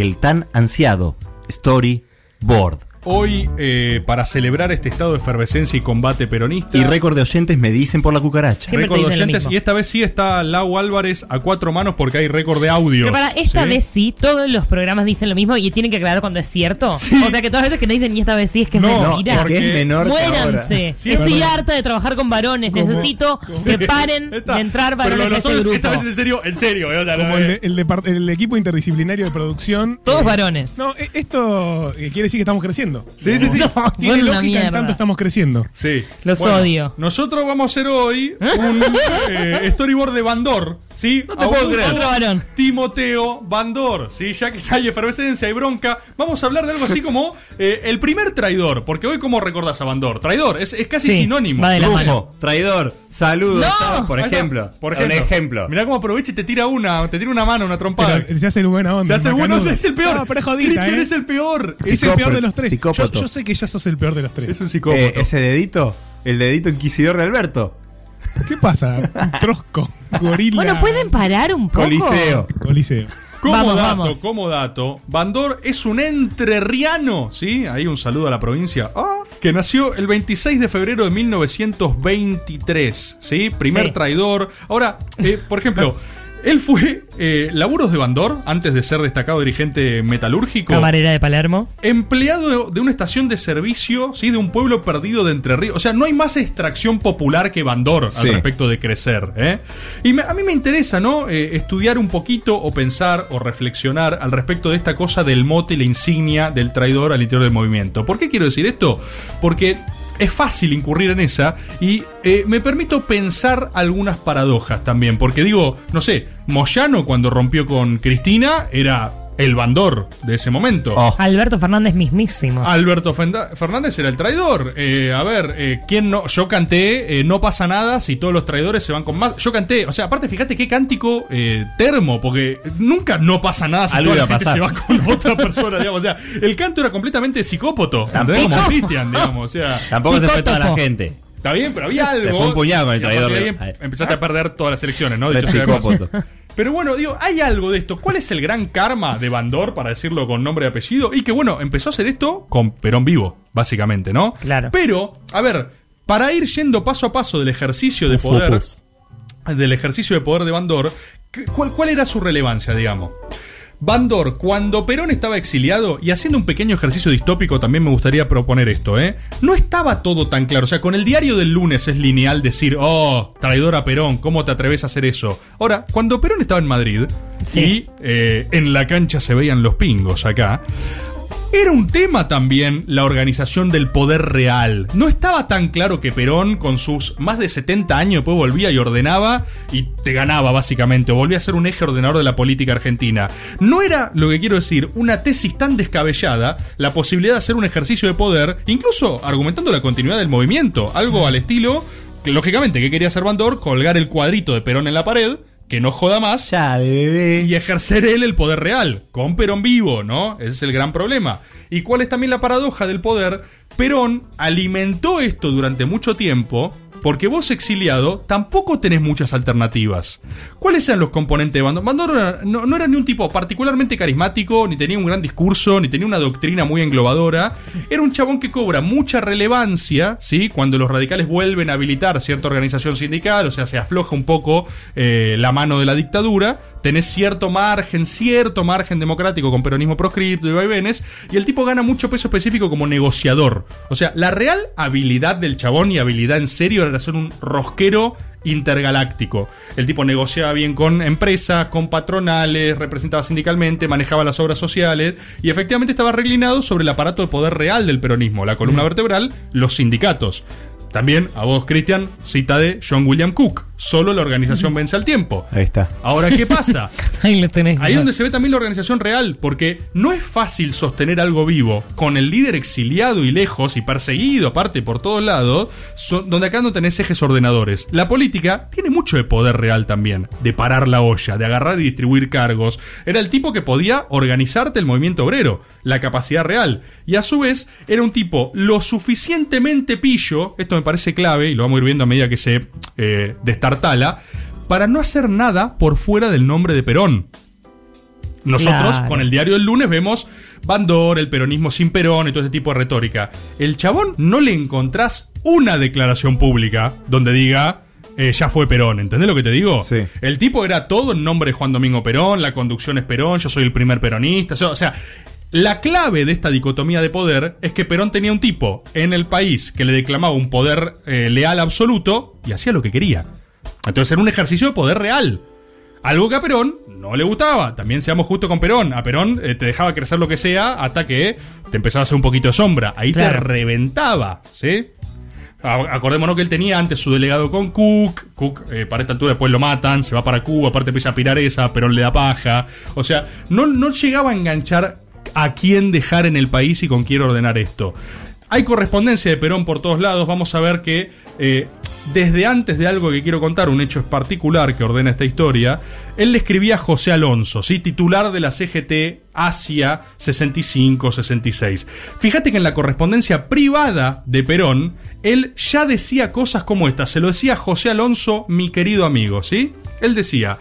el tan ansiado Storyboard. Hoy, eh, para celebrar este estado de efervescencia y combate peronista. Y récord de oyentes me dicen por la cucaracha. Récord de oyentes. Y esta vez sí está Lau Álvarez a cuatro manos porque hay récord de audio. Pero para esta vez sí, todos los programas dicen lo mismo y tienen que aclarar cuando es cierto. O sea que todas las veces que no dicen y esta vez sí es que es mentira. porque es menor Muéranse. Estoy harta de trabajar con varones. Necesito que paren Está. de entrar varones a este grupo. esta vez en serio, en serio. eh, Como no, el, eh, de- el depart- el equipo interdisciplinario de producción. Todos eh, varones. No, e- esto eh, quiere decir que estamos creciendo. Sí, sí, sí. No, Tiene una lógica en mierda. tanto estamos creciendo. Sí. Los odio. Nosotros vamos a hacer hoy un eh, storyboard de Bandor, ¿sí? No te puedo creer. Otro varón. Timoteo Bandor, ¿sí? Ya que hay efervescencia y bronca, vamos a hablar de algo así como eh, el primer traidor, porque hoy cómo recordás a Bandor? Traidor, es, es casi Sí, sinónimo. va de la mano. Rufo, traidor, saludos. No. por Ahí está. ejemplo. Por ejemplo. Un ejemplo. Mirá cómo aprovecha y te tira una, te tira una mano, una trompada. Pero se hace el buena onda. Se hace el bueno, macanudo. es el peor. No, pero es jodita, Cristian ¿eh? es el peor. Es el peor de los tres. Yo, sé que ya sos el peor de los tres. Es un psicópata. Eh, ese dedito, el dedito inquisidor de Alberto. ¿Qué pasa? Trosco, gorila. Bueno, ¿pueden parar un poco? Coliseo. Coliseo. Como Vamos, dato, vamos. como dato, Bandor es un entrerriano, ¿sí? Ahí un saludo a la provincia. Ah, que nació el 26 de febrero de 1923, ¿sí? Primer Sí. traidor. Ahora, eh, por ejemplo, él fue eh, laburos de Bandor, antes de ser destacado dirigente metalúrgico. Camarera de Palermo. Empleado de, una estación de servicio, ¿sí? De un pueblo perdido de Entre Ríos. O sea, no hay más extracción popular que Bandor Sí. al respecto de crecer, ¿eh? Y me- a mí me interesa, ¿no? Eh, estudiar un poquito o pensar o reflexionar al respecto de esta cosa del mote y la insignia del traidor al interior del movimiento. ¿Por qué quiero decir esto? Porque es fácil incurrir en esa y eh, me permito pensar algunas paradojas también. Porque digo, no sé, Moyano cuando rompió con Cristina era el bandor de ese momento. Oh. Alberto Fernández mismísimo. Alberto Fenda- Fernández era el traidor. Eh, a ver, eh, ¿quién no? Yo canté, eh, no pasa nada si todos los traidores se van con más. Yo canté, o sea, aparte, fíjate qué cántico eh, termo, porque nunca no pasa nada si Algo toda la gente se va pasar. con otra persona, digamos. O sea, el canto era completamente psicópoto. ¿entendés? Como. Cristian, digamos. O sea, Tampoco se fue toda la gente. Está bien, pero había algo. Se fue un puñado con el traidor de de- ahí em- Empezaste a perder todas las elecciones, ¿no? Dicho sea. Pero bueno, digo, hay algo de esto. ¿Cuál es el gran karma de Bandor, para decirlo con nombre y apellido? Y que bueno, empezó a hacer esto con Perón vivo, básicamente, ¿no? Claro. Pero, a ver, para ir yendo paso a paso del ejercicio de poder, del ejercicio de poder de Bandor, ¿qué- ¿cuál, cuál era su relevancia, digamos? Bandor, cuando Perón estaba exiliado, y haciendo un pequeño ejercicio distópico, también me gustaría proponer esto, ¿eh? No estaba todo tan claro. O sea, con el diario del lunes es lineal decir, oh, traidor a Perón, ¿cómo te atreves a hacer eso? Ahora, cuando Perón estaba en Madrid, Sí. y eh, en la cancha se veían los pingos acá, era un tema también la organización del poder real. No estaba tan claro que Perón, con sus más de 70 años, después volvía y ordenaba y te ganaba básicamente, o volvía a ser un eje ordenador de la política argentina. No era, lo que quiero decir, una tesis tan descabellada la posibilidad de hacer un ejercicio de poder, incluso argumentando la continuidad del movimiento, algo al estilo, lógicamente, que quería hacer Bandor? Colgar el cuadrito de Perón en la pared, que no joda más, Ya, bebé. y ejercer él el poder real, con Perón vivo, ¿no? Ese es el gran problema. ¿Y cuál es también la paradoja del poder? Perón alimentó esto durante mucho tiempo, porque vos exiliado tampoco tenés muchas alternativas. ¿Cuáles eran los componentes de Bandor? Bandor era- no, no era ni un tipo particularmente carismático, ni tenía un gran discurso, ni tenía una doctrina muy englobadora. Era un chabón que cobra mucha relevancia, ¿sí? Cuando los radicales vuelven a habilitar cierta organización sindical, o sea, se afloja un poco eh, la mano de la dictadura tenés cierto margen, cierto margen democrático con peronismo proscripto y vaivenes, y el tipo gana mucho peso específico como negociador. O sea, la real habilidad del chabón y habilidad en serio era ser un rosquero intergaláctico. El tipo negociaba bien con empresas, con patronales, representaba sindicalmente, manejaba las obras sociales y efectivamente estaba reclinado sobre el aparato de poder real del peronismo, la columna vertebral, los sindicatos. También, a vos, Cristian, cita de John William Cook. Solo la organización vence al tiempo. Ahí está. Ahora, ¿qué pasa? Ahí lo tenés. Ahí es donde se ve también la organización real, porque no es fácil sostener algo vivo con el líder exiliado y lejos y perseguido, aparte por todos lados, so- donde acá no tenés ejes ordenadores. La política tiene mucho de poder real también, de parar la olla, de agarrar y distribuir cargos. Era el tipo que podía organizarte el movimiento obrero, la capacidad real. Y a su vez, era un tipo lo suficientemente pillo, esto me parece clave, y lo vamos a ir viendo a medida que se eh, destartala, para no hacer nada por fuera del nombre de Perón. Nosotros, Claro. con el diario del lunes, vemos Bandor, el peronismo sin Perón y todo ese tipo de retórica. El chabón no le encontrás una declaración pública donde diga. eh, ya fue Perón, ¿entendés lo que te digo? Sí. El tipo era todo en nombre de Juan Domingo Perón, la conducción es Perón, yo soy el primer peronista. O sea, la clave de esta dicotomía de poder es que Perón tenía un tipo en el país que le declamaba un poder eh, leal absoluto y hacía lo que quería. Entonces era un ejercicio de poder real. Algo que a Perón no le gustaba. También seamos justos con Perón. A Perón eh, te dejaba crecer lo que sea hasta que te empezaba a hacer un poquito de sombra. Ahí te reventaba, ¿sí? A- Acordémonos que él tenía antes su delegado con Cook. Cook, eh, para esta altura, después lo matan, se va para Cuba, aparte empieza a pirar esa, Perón le da paja. O sea, no, no llegaba a enganchar a quién dejar en el país y con quién ordenar esto. Hay correspondencia de Perón por todos lados. Vamos a ver que eh, desde antes de algo que quiero contar, un hecho particular que ordena esta historia, él le escribía a José Alonso, ¿sí? titular de la CGT Asia 65-66. Fíjate que en la correspondencia privada de Perón, él ya decía cosas como esta. Se lo decía José Alonso, mi querido amigo, ¿sí? Él decía,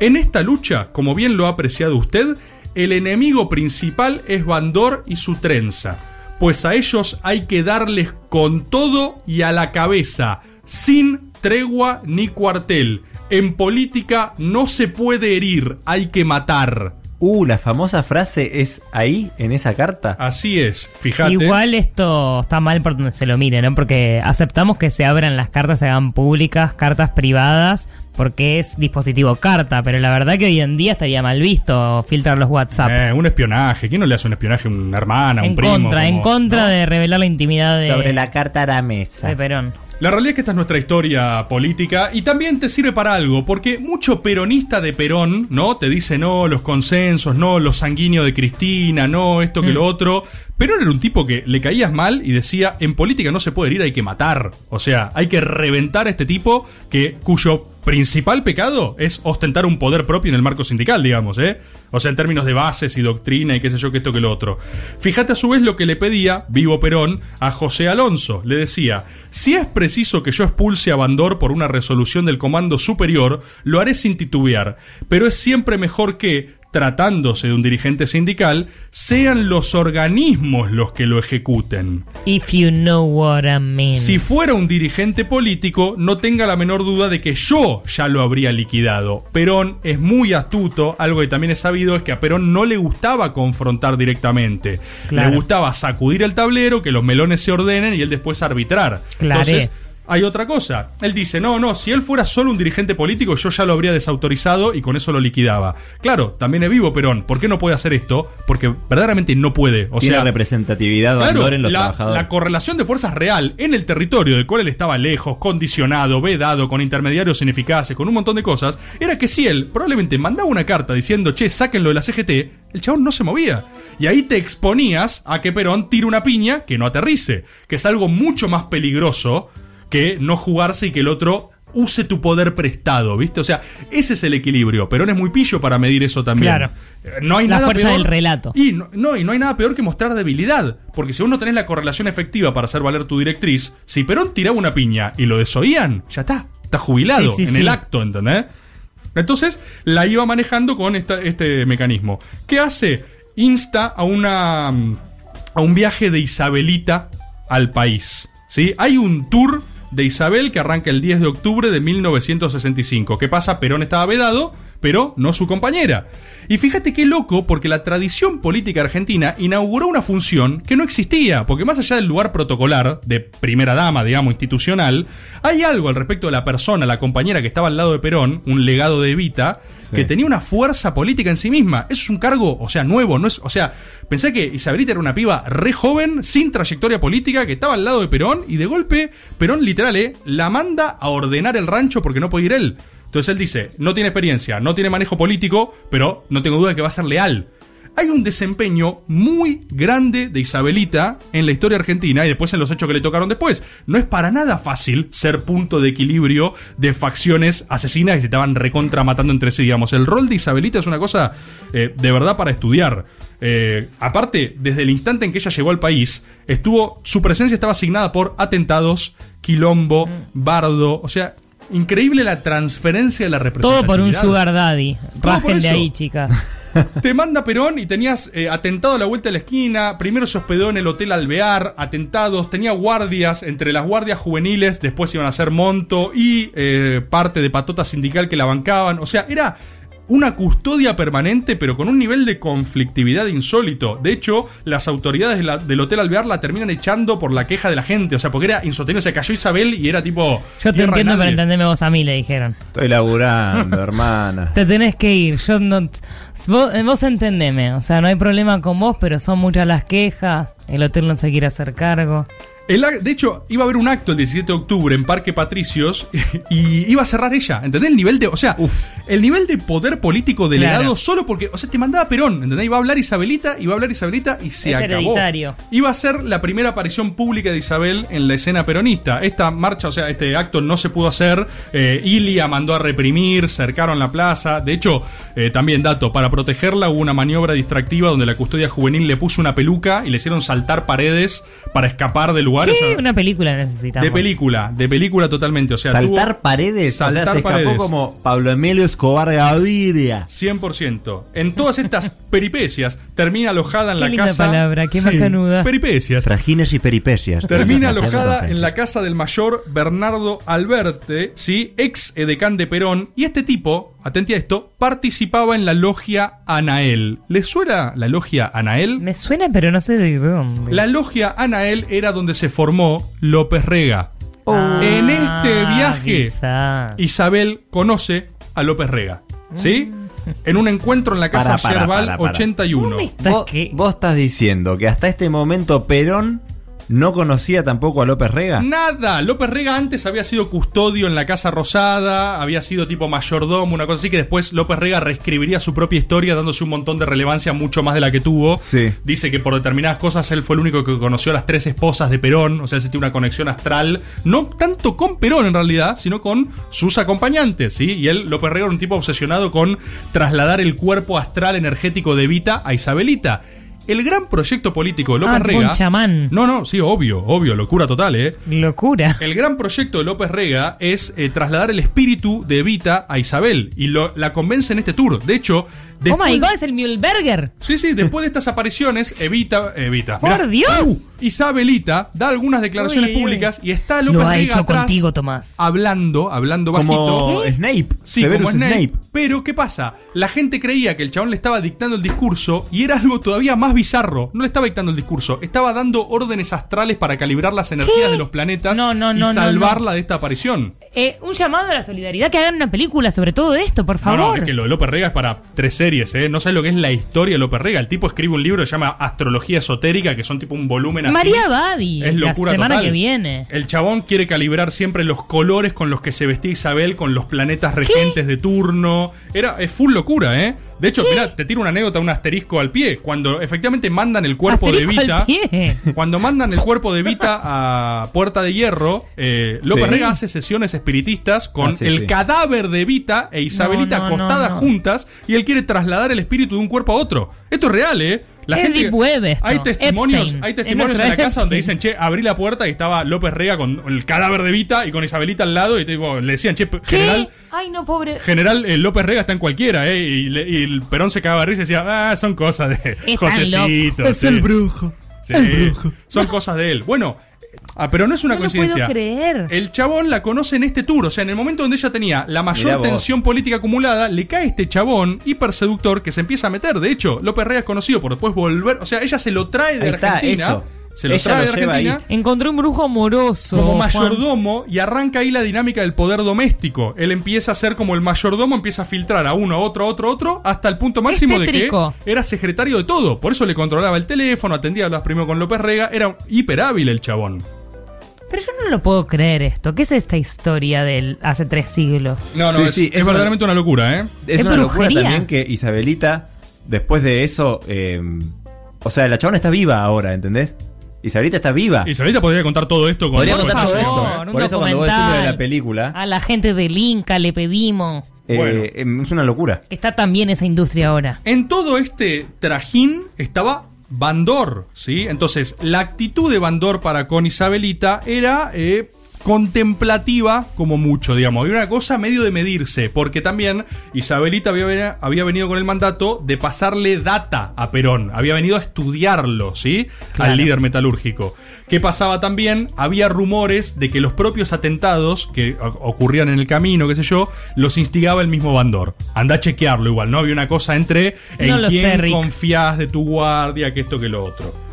en esta lucha, como bien lo ha apreciado usted, el enemigo principal es Bandor y su trenza pues a ellos hay que darles con todo y a la cabeza, sin tregua ni cuartel. En política no se puede herir, hay que matar. Uh, la famosa frase es ahí, en esa carta. Así es, fíjate. Igual esto está mal por donde se lo mire, ¿no? Porque aceptamos que se abran las cartas, se hagan públicas, cartas privadas, porque es dispositivo carta, pero la verdad que hoy en día estaría mal visto filtrar los WhatsApp. Eh, un espionaje. ¿Quién no le hace un espionaje a una hermana, a un en primo? contra, en contra de revelar la intimidad de, Sobre la carta a la mesa. de Perón. La realidad es que esta es nuestra historia política y también te sirve para algo, porque mucho peronista de Perón, ¿no? Te dice, no, los consensos, no, lo sanguíneo de Cristina, no, esto que lo otro. Perón era un tipo que le caías mal y decía, en política no se puede ir, hay que matar. O sea, hay que reventar a este tipo que, cuyo principal pecado es ostentar un poder propio en el marco sindical, digamos, ¿eh? O sea, en términos de bases y doctrina y qué sé yo, que esto que lo otro. Fíjate a su vez lo que le pedía, vivo Perón, a José Alonso. Le decía, si es preciso que yo expulse a Bandor por una resolución del Comando Superior, lo haré sin titubear, pero es siempre mejor que, tratándose de un dirigente sindical, sean los organismos los que lo ejecuten. If you know what I mean. Si fuera un dirigente político, no tenga la menor duda de que yo ya lo habría liquidado. Perón es muy astuto, algo que también es sabido es que a Perón no le gustaba confrontar directamente. Claro. Le gustaba sacudir el tablero, que los melones se ordenen y él después arbitrar. Claro. Entonces, hay otra cosa. Él dice, no, no, si él fuera solo un dirigente político, yo ya lo habría desautorizado y con eso lo liquidaba. Claro, también es vivo Perón. ¿Por qué no puede hacer esto? Porque verdaderamente no puede. O Tiene sea, representatividad Claro, Bandor en los la, trabajadores. la correlación de fuerzas real en el territorio del cual él estaba lejos, condicionado, vedado, con intermediarios ineficaces, con un montón de cosas, era que si él probablemente mandaba una carta diciendo, che, sáquenlo de la CGT, el chabón no se movía. Y ahí te exponías a que Perón tire una piña que no aterrice, que es algo mucho más peligroso que no jugarse y que el otro use tu poder prestado, ¿viste? O sea, ese es el equilibrio. Perón es muy pillo para medir eso también. Claro. Eh, No hay La nada fuerza peor- del relato. y no, no, y no hay nada peor que mostrar debilidad. Porque si vos no tenés la correlación efectiva para hacer valer tu directriz, si Perón tiraba una piña y lo desoían, ya está. Está jubilado Sí, sí, en sí. el acto, ¿entendés? Entonces la iba manejando con esta- este mecanismo. ¿Qué hace? Insta a una. a un viaje de Isabelita al país. ¿sí? Hay un tour de Isabel que arranca el 10 de octubre de 1965. ¿Qué pasa? Perón estaba vedado, pero no su compañera. Y fíjate qué loco, porque la tradición política argentina inauguró una función que no existía, porque más allá del lugar protocolar, de primera dama, digamos, institucional, hay algo al respecto de la persona, la compañera que estaba al lado de Perón, un legado de Evita, que tenía una fuerza política en sí misma. Eso es un cargo, o sea, nuevo, no es, o sea, pensé que Isabelita era una piba re joven, sin trayectoria política, que estaba al lado de Perón, y de golpe, Perón literal, eh, la manda a ordenar el rancho porque no puede ir él. Entonces él dice, no tiene experiencia, no tiene manejo político, pero no tengo duda de que va a ser leal. Hay un desempeño muy grande de Isabelita en la historia argentina y después en los hechos que le tocaron después. No es para nada fácil ser punto de equilibrio de facciones asesinas que se estaban recontra matando entre sí, digamos. El rol de Isabelita es una cosa eh, de verdad para estudiar. Eh, aparte, desde el instante en que ella llegó al país, estuvo, su presencia estaba asignada por atentados, quilombo, bardo, o sea, increíble la transferencia de la Todo representatividad. por un sugar daddy. por Rajen de ahí, chicas. te manda Perón y tenías eh, atentado a la vuelta de la esquina. Primero se hospedó en el Hotel Alvear, atentados, tenía guardias. Entre las guardias juveniles, después iban a ser Monto y eh, parte de patota sindical que la bancaban. O sea, era una custodia permanente, pero con un nivel de conflictividad insólito. De hecho, las autoridades de la- del Hotel Alvear la terminan echando por la queja de la gente. O sea, porque era insostenible. Se cayó Isabel y era tipo. Yo te entiendo, pero entendeme vos a mí, le dijeron. Estoy laburando, hermana. Te tenés que ir. Yo no, vos, vos entendeme. O sea, no hay problema con vos, pero son muchas las quejas. El hotel no se quiere hacer cargo. El de hecho, iba a haber un acto el 17 de octubre en Parque Patricios y iba a cerrar ella. ¿Entendés? El nivel de. O sea, el nivel de poder político delegado Claro. solo porque. O sea, te mandaba Perón. ¿Entendés? Iba a hablar Isabelita, iba a hablar Isabelita y se Es acabó. hereditario. Iba a ser la primera aparición pública de Isabel en la escena peronista. Esta marcha, o sea, este acto no se pudo hacer. Eh, Ilia mandó a reprimir, cercaron la plaza. De hecho, eh, también dato, para protegerla hubo una maniobra distractiva donde la custodia juvenil le puso una peluca y le hicieron saltar paredes para escapar del lugar. ¿Qué? O sea, Una película necesitamos. de película, de película totalmente. O sea, Saltar tuvo paredes. o sea, Saltar se escapó paredes. como Pablo Emilio Escobar Gaviria. 100%. En todas estas peripecias, termina alojada en Qué la linda casa. palabra, qué macanuda. Peripecias. Trajines y peripecias. Termina alojada en la casa del mayor Bernardo Alberte, ¿sí? ex edecán de Perón, y este tipo, atenti a esto, participaba en la logia Anael. ¿Les suena la logia Anael? Me suena, pero no sé de dónde. La logia Anael era donde se formó López Rega. Ah, en este viaje, quizá. Isabel conoce a López Rega, ¿sí? En un encuentro en la casa Para, para, Yerbal para, para. 81. ¿Cómo me estás Vos, que- vos estás diciendo que hasta este momento Perón no conocía tampoco a López Rega. Nada, López Rega antes había sido custodio en la Casa Rosada, había sido tipo mayordomo, una cosa así que después López Rega reescribiría su propia historia dándose un montón de relevancia, mucho más de la que tuvo. Sí. Dice que por determinadas cosas él fue el único que conoció a las tres esposas de Perón, o sea, él tiene una conexión astral, no tanto con Perón en realidad, sino con sus acompañantes, ¿sí? Y él, López Rega, era un tipo obsesionado con trasladar el cuerpo astral energético de Vita a Isabelita. El gran proyecto político de López Ah, Rega. un chamán. No, no, sí, obvio, obvio, locura total, ¿eh? Locura. El gran proyecto de López Rega es eh, trasladar el espíritu de Evita a Isabel y lo- la convence en este tour. De hecho, oh después, my god, es el Mühlberger. Sí, sí, después de estas apariciones, Evita, Evita, ¡Por Dios! Isabelita da algunas declaraciones Uy, uy. públicas y está López Lo ha Rega hecho atrás contigo, Tomás. hablando, hablando bajito. Como Snape. Sí, Severus como Snape. Pero, ¿qué pasa? La gente creía que el chabón le estaba dictando el discurso y era algo todavía más bizarro. No le estaba dictando el discurso, estaba dando órdenes astrales para calibrar las energías de los planetas No, no, y no, no, salvarla de esta aparición. Eh, un llamado a la solidaridad, que hagan una película sobre todo esto, por No, favor. no, es que lo de López Rega es para tres series, ¿eh? No sabes lo que es la historia de López Rega. El tipo escribe un libro que se llama Astrología Esotérica, que son tipo un volumen así. María Badi, Es locura la semana total. que viene. El chabón quiere calibrar siempre los colores con los que se vestía Isabel, con los planetas regentes de turno. Era, es full locura, ¿eh? De hecho, mira, te tiro una anécdota, un asterisco al pie. Cuando efectivamente mandan el cuerpo de al Vita. pie. Cuando mandan el cuerpo de Vita a Puerta de Hierro, eh, López Sí. Rega hace sesiones espiritistas con Ah, sí, el sí. cadáver de Vita e Isabelita No, no, no, acostadas no. juntas y él quiere trasladar el espíritu de un cuerpo a otro. Esto es real, ¿eh? Es web esto. Hay testimonios, Epstein. hay Es testimonios en la casa donde dicen, che, abrí la puerta y estaba López Rega con el cadáver de Vita y con Isabelita al lado y tipo, le decían, che, ¿Qué? general, Ay, no, pobre. general eh, López Rega está en cualquiera, ¿eh? Y, le- y el Perón se cagaba de risa y decía, ah, son cosas de Josecito. sí. brujo. Sí, Son cosas de él. Bueno, ah, pero no es una No lo coincidencia. puedo creer. El chabón la conoce en este tour. O sea, en el momento donde ella tenía la mayor tensión política acumulada, le cae este chabón hiperseductor que se empieza a meter. De hecho, López Rega es conocido por después volver. O sea, ella se lo trae de Ahí está, Argentina. eso. Se lo Ella trae de Argentina. ahí. Encontré un brujo amoroso. Como Juan. mayordomo y arranca ahí la dinámica del poder doméstico. Él empieza a ser como el mayordomo, empieza a filtrar a uno, a otro, a otro, a otro, hasta el punto máximo de que era secretario de todo. Por eso le controlaba el teléfono, atendía a los primero con López Rega, era hiper hábil el chabón. Pero yo no lo puedo creer esto. ¿Qué es esta historia del hace tres siglos? No, no, Sí, es, sí, es es una- verdaderamente una locura, ¿eh? Es ¿Es una locura también que Isabelita, después de eso, eh, o sea, la chabona está viva ahora, ¿entendés? Isabelita está viva. Isabelita podría contar todo esto con Podría todo contar el todo esto. ¿eh? Por eso cuando vos decís lo de la película, A la gente del Inca le pedimos. eh, Bueno. em, es una locura. Que está también esa industria ahora. En todo este trajín estaba Bandor, ¿sí? Entonces, la actitud de Bandor para con Isabelita era eh, contemplativa como mucho, digamos. Había una cosa medio de medirse, porque también Isabelita había, había venido con el mandato de pasarle data a Perón, había venido a estudiarlo, ¿sí? Claro. Al líder metalúrgico. ¿Qué pasaba también? Había rumores de que los propios atentados que ocurrían en el camino, qué sé yo, los instigaba el mismo Bandor. Anda a chequearlo igual, ¿no? Había una cosa entre en No quién sé, de tu guardia, que esto que lo otro.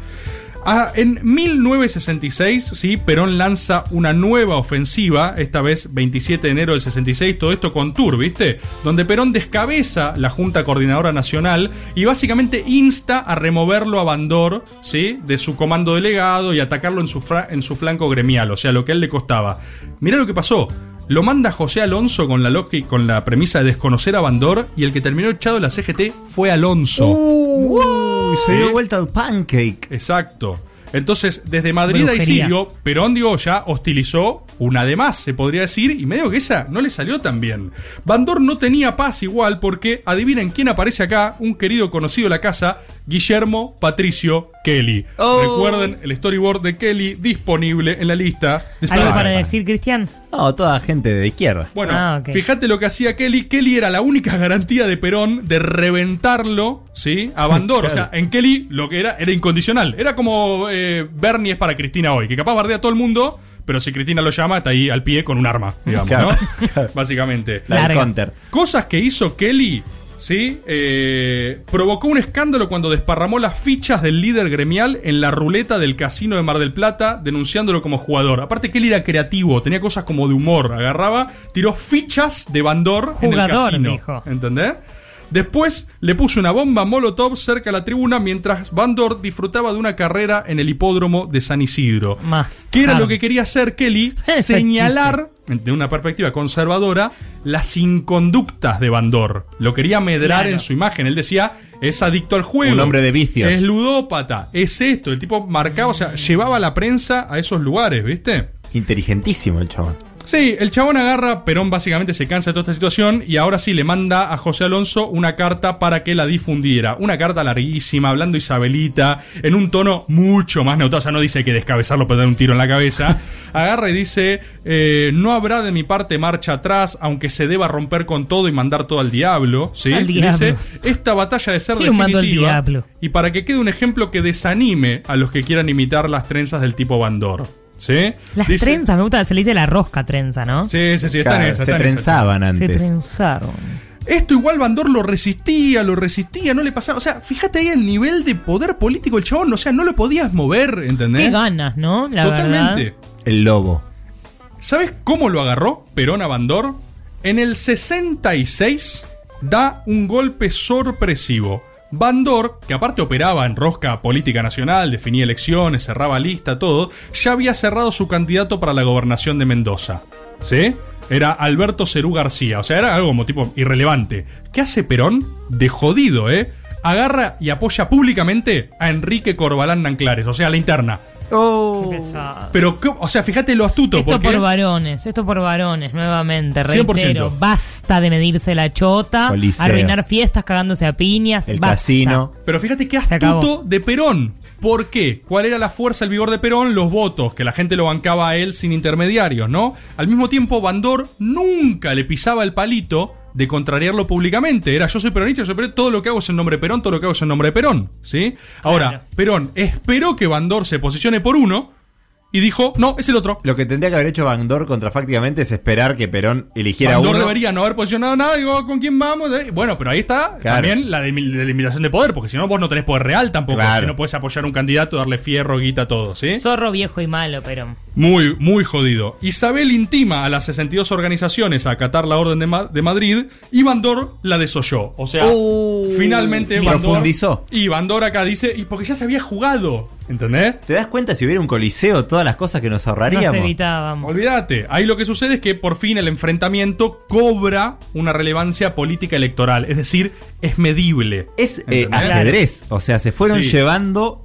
Ah, en 1966, sí, Perón lanza una nueva ofensiva, esta vez 27 de enero del 66, todo esto con Tour, ¿viste? Donde Perón descabeza la Junta Coordinadora Nacional y básicamente insta a removerlo a Bandor, ¿sí? De su comando delegado y atacarlo en su, en su flanco gremial, o sea, lo que a él le costaba. Mirá lo que pasó. Lo manda José Alonso con la, con la premisa de desconocer a Bandor y el que terminó echado de la CGT fue Alonso. Uy, se dio vuelta al pancake. Exacto. Entonces, desde Madrid a. Isilio, Perón, digo, ya hostilizó una de más, se podría decir, y medio que esa no le salió tan bien. Bandor no tenía paz igual porque, adivinen quién aparece acá, un querido conocido de la casa, Guillermo Patricio Kelly. Oh. Recuerden el storyboard de Kelly disponible en la lista de ¿Algo para decir, Cristian? No, toda gente de izquierda. Bueno, Ah, fíjate lo que hacía Kelly. Kelly era la única garantía de Perón de reventarlo, ¿sí? A Bandor. O sea, en Kelly lo que era era incondicional. Era como eh, Bernie es para Cristina hoy, que capaz bardea a todo el mundo, pero si Cristina lo llama, está ahí al pie con un arma, digamos, Claro. ¿no? Básicamente. La del counter. Cosas que hizo Kelly, ¿sí? Eh, provocó un escándalo cuando desparramó las fichas del líder gremial en la ruleta del casino de Mar del Plata, denunciándolo como jugador. Aparte, Kelly era creativo, tenía cosas como de humor. Agarraba, tiró fichas de Bandor en el casino. dijo. ¿Entendés? Después le puso una bomba Molotov cerca a la tribuna mientras Bandor disfrutaba de una carrera en el hipódromo de San Isidro. Más. ¿Qué era lo que quería hacer Kelly? Señalar, de una perspectiva conservadora, las inconductas de Bandor. Lo quería medrar Claro. en su imagen. Él decía, es adicto al juego. Un hombre de vicios. Es ludópata. Es esto. El tipo marcaba, o sea, llevaba la prensa a esos lugares, ¿viste? Inteligentísimo el chabón. Sí, el chabón agarra, Perón básicamente se cansa de toda esta situación y ahora sí le manda a José Alonso una carta para que la difundiera. Una carta larguísima, hablando Isabelita, en un tono mucho más neutral. O sea, no dice que descabezarlo para dar un tiro en la cabeza. Agarra y dice, eh, no habrá de mi parte marcha atrás, aunque se deba romper con todo y mandar todo al diablo. ¿sí? Al Y diablo. Dice, esta batalla de ser ¿Quién mandó al definitiva diablo? y para que quede un ejemplo que desanime a los que quieran imitar las trenzas del tipo Bandor. ¿Sí? Las Dice- trenzas, me gusta, se le dice la rosca trenza, ¿no? Sí, sí, sí, está Claro, en esa. se esa, trenzaban Se antes. trenzaron. Esto igual Bandor lo resistía, lo resistía, no le pasaba. O sea, fíjate ahí el nivel de poder político del chabón. O sea, no lo podías mover, ¿entendés? Qué ganas, ¿no? La Totalmente. verdad. El lobo. ¿Sabes cómo lo agarró Perón a Bandor? En el 66 da un golpe sorpresivo. Bandor, que aparte operaba en rosca política nacional, definía elecciones, cerraba lista, todo, ya había cerrado su candidato para la gobernación de Mendoza. ¿Sí? Era Alberto Cerú García, o sea, era algo como tipo irrelevante. ¿Qué hace Perón? De jodido, ¿eh? Agarra y apoya públicamente a Enrique Corbalán Nanclares, o sea, la interna. Oh. Pero, ¿qué- o sea, fíjate lo astuto. Esto porque por varones, esto por varones, nuevamente, 100%. reitero. Basta de medirse la chota, Coliseo. arruinar fiestas cagándose a piñas. El basta. casino. Pero fíjate qué astuto de Perón. ¿Por qué? ¿Cuál era la fuerza, el vigor de Perón? Los votos, que la gente lo bancaba a él sin intermediarios, ¿no? Al mismo tiempo, Bandor nunca le pisaba el palito de contrariarlo públicamente. Era yo soy peronista, yo soy peronista, todo lo que hago es en nombre de Perón, todo lo que hago es en nombre de Perón, ¿sí? Ahora, Claro. Perón esperó que Bandor se posicione por uno y dijo, no, es el otro. Lo que tendría que haber hecho Bandor contrafácticamente es esperar que Perón eligiera Bandor uno. debería no haber posicionado nada, digo, ¿con quién vamos? Eh, Bueno, pero ahí está Claro. también la demi- la limitación de poder, porque si no vos no tenés poder real tampoco, Claro. si no puedes apoyar a un candidato, darle fierro, guita, todo, ¿sí? Zorro viejo y malo, pero. Muy, muy jodido. Isabel intima a las 62 organizaciones a acatar la orden de, Ma- de Madrid y Bandor la desoyó. O sea, Uh, finalmente. Bandor... Profundizó. Y Bandor acá dice, y porque ya se había jugado, ¿entendés? ¿Te das cuenta si hubiera un coliseo todas las cosas que nos Nos ahorraríamos? evitábamos. Olvídate. Ahí lo que sucede es que por fin el enfrentamiento cobra una relevancia política electoral. Es decir, es medible. es eh, ajedrez. O sea, se fueron Sí. llevando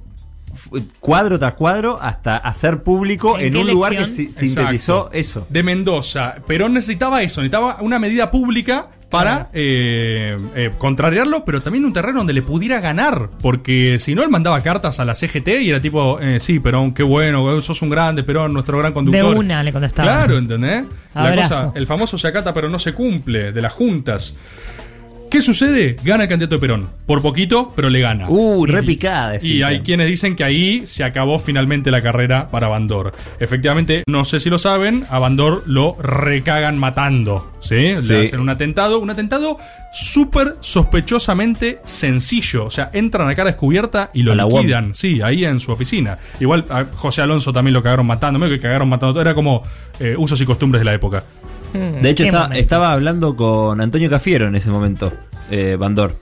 cuadro tras cuadro hasta hacer público ¿En un lugar que sintetizó Exacto. eso. De Mendoza. Perón necesitaba eso, necesitaba una medida pública para eh, eh, contrariarlo, pero también un terreno donde le pudiera ganar. Porque si no, él mandaba cartas a la CGT y era tipo, eh, sí, Perón, qué bueno, sos un grande, Perón, nuestro gran De conductor. una le contestaba. Claro, ¿entendés? La cosa, el famoso se acata pero no se cumple, de las juntas. ¿Qué sucede? Gana el candidato de Perón. Por poquito, pero le gana. Uh, Y- repicada. Y hay quienes dicen que ahí se acabó finalmente la carrera para Bandor. Efectivamente, no sé si lo saben, a Bandor lo recagan matando. ¿Sí? Sí. Le hacen un atentado. Un atentado súper sospechosamente sencillo. O sea, entran a cara descubierta y lo liquidan. Sí, ahí en su oficina. Igual a José Alonso también lo cagaron matando. Medio que cagaron matando. todo. Era como eh, usos y costumbres de la época. De hecho, estaba hablando con Antonio Cafiero en ese momento, eh, Bandor.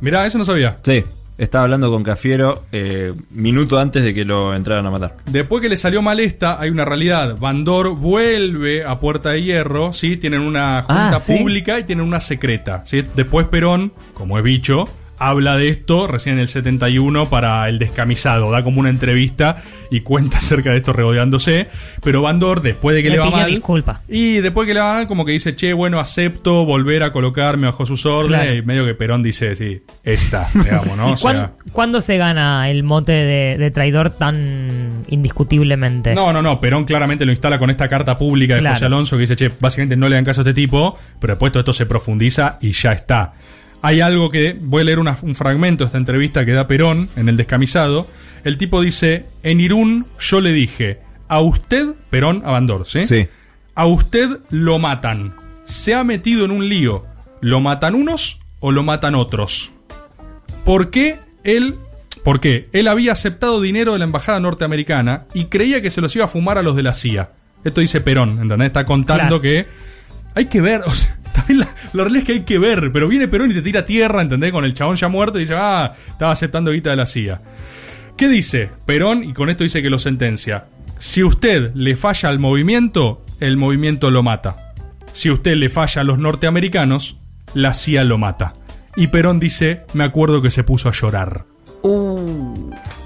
Mirá, eso no sabía. Sí, estaba hablando con Cafiero eh, minuto antes de que lo entraran a matar. Después que le salió mal esta, hay una realidad. Bandor vuelve a Puerta de Hierro, ¿sí? Tienen una junta Ah, ¿sí? pública y tienen una secreta, ¿sí? Después Perón, como es bicho, habla de esto recién en el 71 para El Descamisado. Da como una entrevista y cuenta acerca de esto regodeándose. Pero Bandor, después de que Le le, va mal... disculpa. Y después que le va mal, como que dice, che, bueno, acepto volver a colocarme bajo sus órdenes. Claro. Y medio que Perón dice, sí, esta, digamos, ¿no? ¿Y O cuán- sea, cuándo se gana el mote de, de traidor tan indiscutiblemente? No, no, no. Perón claramente lo instala con esta carta pública de Claro. José Alonso que dice, che, básicamente no le dan caso a este tipo, pero después todo esto se profundiza y ya está. Hay algo que, voy a leer una- un fragmento de esta entrevista que da Perón en el descamisado. El tipo dice, en Irún yo le dije, a usted, Perón, a Bandor, ¿sí? Sí. A usted lo matan. Se ha metido en un lío. ¿Lo matan unos o lo matan otros? ¿Por qué él.? Porque él había aceptado dinero de la embajada norteamericana y creía que se los iba a fumar a los de la CIA. Esto dice Perón, ¿entendés? Está contando Claro. que hay que ver, o sea, también la, la realidad es que hay que ver, pero viene Perón y te tira tierra, ¿entendés? Con el chabón ya muerto y dice, ah, estaba aceptando guita de la CIA. ¿Qué dice Perón? Y con esto dice que lo sentencia. Si usted le falla al movimiento, el movimiento lo mata. Si usted le falla a los norteamericanos, la CIA lo mata. Y Perón dice, me acuerdo que se puso a llorar.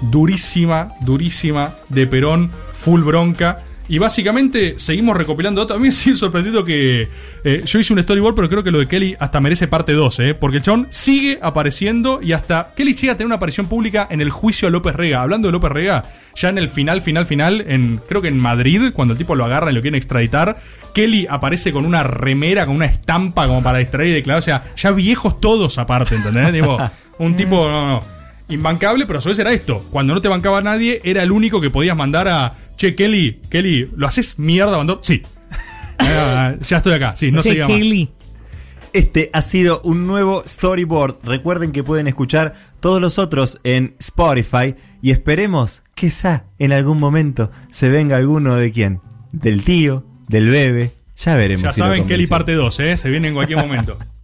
Durísima, durísima de Perón, full bronca. Y básicamente seguimos recopilando datos. A mí me sigue sorprendido que eh, yo hice un storyboard, pero creo que lo de Kelly hasta merece parte 2, ¿eh? porque el chabón sigue apareciendo y hasta Kelly llega a tener una aparición pública en el juicio a López Rega. Hablando de López Rega, ya en el final, final, final, en, creo que en Madrid, cuando el tipo lo agarra y lo quieren extraditar, Kelly aparece con una remera, con una estampa como para distraer y declarar. O sea, ya viejos todos aparte, ¿entendés? Tipo, un tipo, no, no, imbancable, pero a su vez era esto. Cuando no te bancaba nadie, era el único que podías mandar a. Che, Kelly, Kelly, ¿lo haces mierda, Bandor? Sí. Ah, ya estoy acá, sí, no más. Kelly. Este ha sido un nuevo storyboard. Recuerden que pueden escuchar todos los otros en Spotify y esperemos, quizá en algún momento se venga alguno de quién, del tío, del bebé. Ya veremos. Ya si saben, Kelly parte 2, ¿eh? Se viene en cualquier momento.